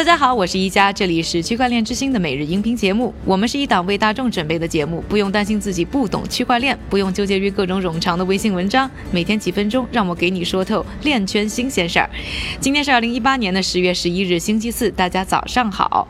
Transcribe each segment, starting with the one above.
大家好，我是一加，这里是区块链之星的每日音频节目。我们是一档为大众准备的节目，不用担心自己不懂区块链，不用纠结于各种冗长的微信文章，每天几分钟，让我给你说透链圈新鲜事儿。今天是二零一八年的十月十一日，星期四，大家早上好。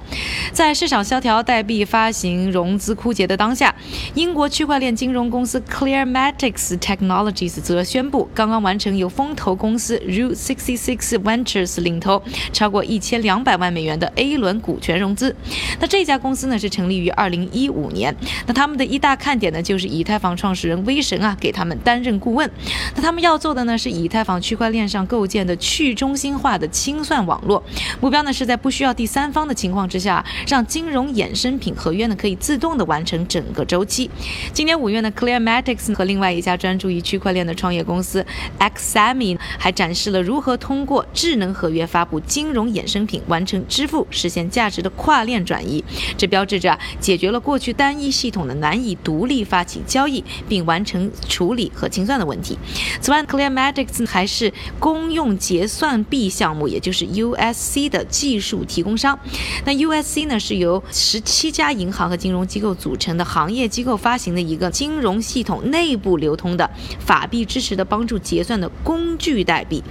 在市场萧条、代币发行、融资枯竭的当下，英国区块链金融公司 Clearmatics Technologies 则宣布，刚刚完成由风投公司 Route Sixty Six Ventures 领投超过一千两百万美。美元的 A 轮股权融资，那这家公司呢是成立于二零一五年，那他们的一大看点呢就是以太坊创始人威神啊给他们担任顾问，那他们要做的呢是以太坊区块链上构建的去中心化的清算网络，目标呢是在不需要第三方的情况之下，让金融衍生品合约呢可以自动的完成整个周期。今年五月呢，Clearmatics 和另外一家专注于区块链的创业公司 Xami 还展示了如何通过智能合约发布金融衍生品完成。支付实现价值的跨链转移，这标志着解决了过去单一系统的难以独立发起交易并完成处理和清算的问题。此外，Clearmatics 还是公用结算币项目，也就是 USC 的技术提供商。那 USC 呢，是由十七家银行和金融机构组成的行业机构发行的一个金融系统内部流通的法币支持的帮助结算的工具代币。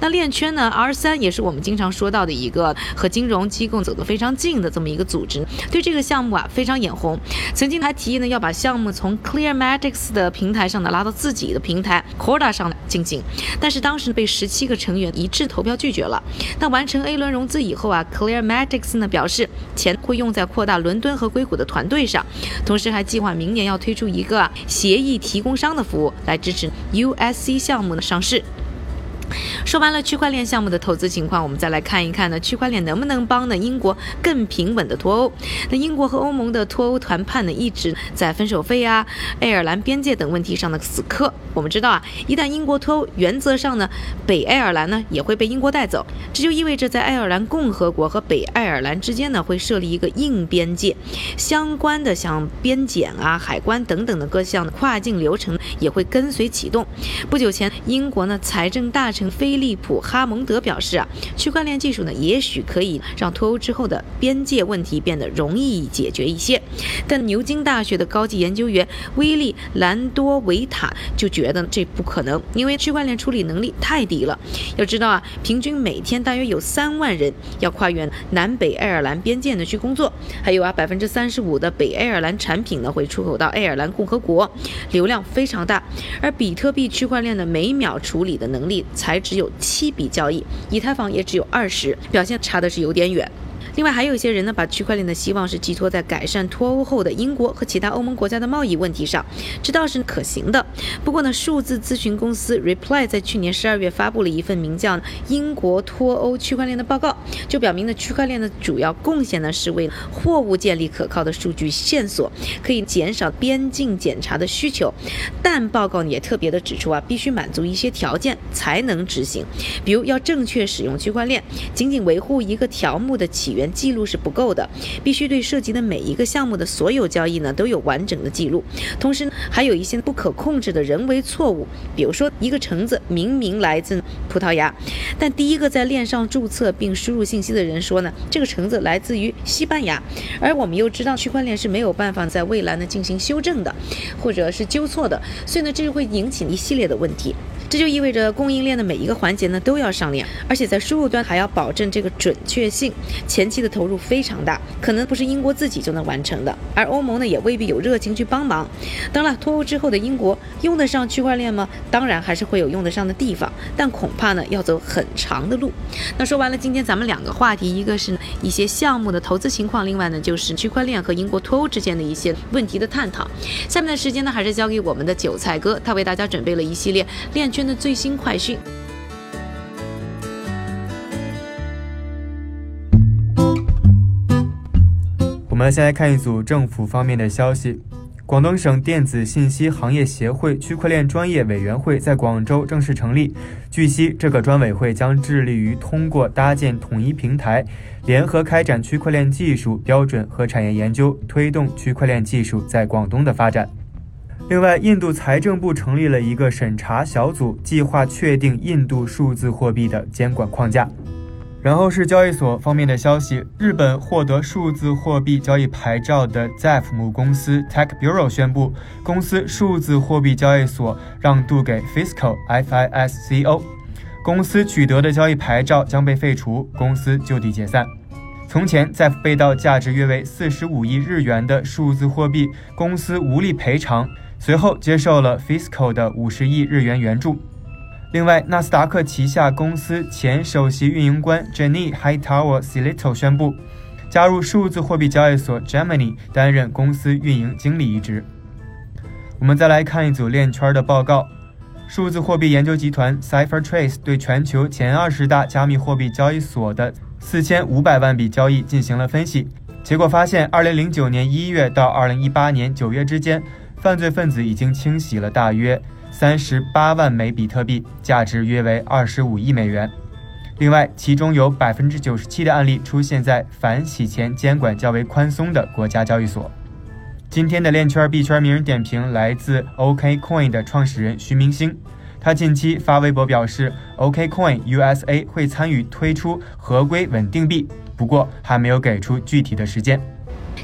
那链圈呢，R 三也是我们经常说到的一个和金融机构走得非常近的这么一个组织，对这个项目啊非常眼红，曾经还提议呢要把项目从 Clearmatics 的平台上呢拉到自己的平台 Corda 上进行，但是当时被十七个成员一致投票拒绝了。那完成 A 轮融资以后啊，Clearmatics 呢表示钱会用在扩大伦敦和硅谷的团队上，同时还计划明年要推出一个协议提供商的服务来支持 USC 项目的上市。说完了区块链项目的投资情况，我们再来看一看呢，区块链能不能帮呢英国更平稳的脱欧？那英国和欧盟的脱欧谈判呢，一直在分手费啊、爱尔兰边界等问题上的死磕。我们知道啊，一旦英国脱欧，原则上呢，北爱尔兰呢也会被英国带走，这就意味着在爱尔兰共和国和北爱尔兰之间呢，会设立一个硬边界，相关的像边检啊、海关等等的各项跨境流程也会跟随启动。不久前，英国呢财政大臣菲利普·哈蒙德表示啊，区块链技术呢，也许可以让脱欧之后的边界问题变得容易解决一些。但牛津大学的高级研究员威利·兰多维塔就觉得这不可能，因为区块链处理能力太低了。要知道啊，平均每天大约有三万人要跨越南北爱尔兰边界呢去工作，还有啊，百分之三十五的北爱尔兰产品呢会出口到爱尔兰共和国，流量非常大。而比特币区块链的每秒处理的能力只有。七笔交易，以太坊也只有二十，表现差的是有点远。另外还有一些人呢，把区块链的希望是寄托在改善脱欧后的英国和其他欧盟国家的贸易问题上，这倒是可行的。不过呢，数字咨询公司 Reply 在去年十二月发布了一份名叫《英国脱欧区块链》的报告，就表明呢，区块链的主要贡献呢是为货物建立可靠的数据线索，可以减少边境检查的需求。但报告也特别的指出啊，必须满足一些条件才能执行，比如要正确使用区块链，仅仅维护一个条目的起源。记录是不够的，必须对涉及的每一个项目的所有交易呢都有完整的记录。同时还有一些不可控制的人为错误，比如说一个橙子明明来自葡萄牙，但第一个在链上注册并输入信息的人说呢，这个橙子来自于西班牙。而我们又知道区块链是没有办法在未来呢进行修正的，或者是纠错的，所以呢这就会引起一系列的问题。这就意味着供应链的每一个环节呢都要上链，而且在输入端还要保证这个准确性，前期的投入非常大，可能不是英国自己就能完成的，而欧盟呢也未必有热情去帮忙。当然，脱欧之后的英国用得上区块链吗？当然还是会有用得上的地方，但恐怕呢要走很长的路。那说完了今天咱们两个话题，一个是一些项目的投资情况，另外呢就是区块链和英国脱欧之间的一些问题的探讨。下面的时间呢还是交给我们的韭菜哥，他为大家准备了一系列链。圈的最新快讯。我们先来看一组政府方面的消息：广东省电子信息行业协会区块链专业委员会在广州正式成立。据悉，这个专委会将致力于通过搭建统一平台，联合开展区块链技术标准和产业研究，推动区块链技术在广东的发展。另外，印度财政部成立了一个审查小组，计划确定印度数字货币的监管框架。然后是交易所方面的消息，日本获得数字货币交易牌照的 ZEF 母公司 Tech Bureau 宣布，公司数字货币交易所让渡给 Fisco FISCO，公司取得的交易牌照将被废除，公司就地解散。从前在被盗价值约为四十五亿日元的数字货币，公司无力赔偿，随后接受了 Fisco 的五十亿日元援助。另外，纳斯达克旗下公司前首席运营官 Jenny Hightower Silito 宣布加入数字货币交易所 Gemini，担任公司运营经理一职。我们再来看一组链圈的报告：数字货币研究集团 CipherTrace 对全球前二十大加密货币交易所的四千五百万笔交易进行了分析，结果发现，二零零九年一月到二零一八年九月之间，犯罪分子已经清洗了大约。三十八万枚比特币，价值约为二十五亿美元。另外，其中有百分之九十七的案例出现在反洗钱监管较为宽松的国家交易所。今天的链圈币圈名人点评来自 OKCoin 的创始人徐明星，他近期发微博表示，OKCoin USA 会参与推出合规稳定币，不过还没有给出具体的时间。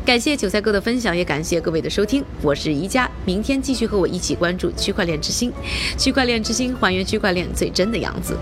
感谢韭菜哥的分享，也感谢各位的收听。我是宜家，明天继续和我一起关注区块链之星，区块链之星还原区块链最真的样子。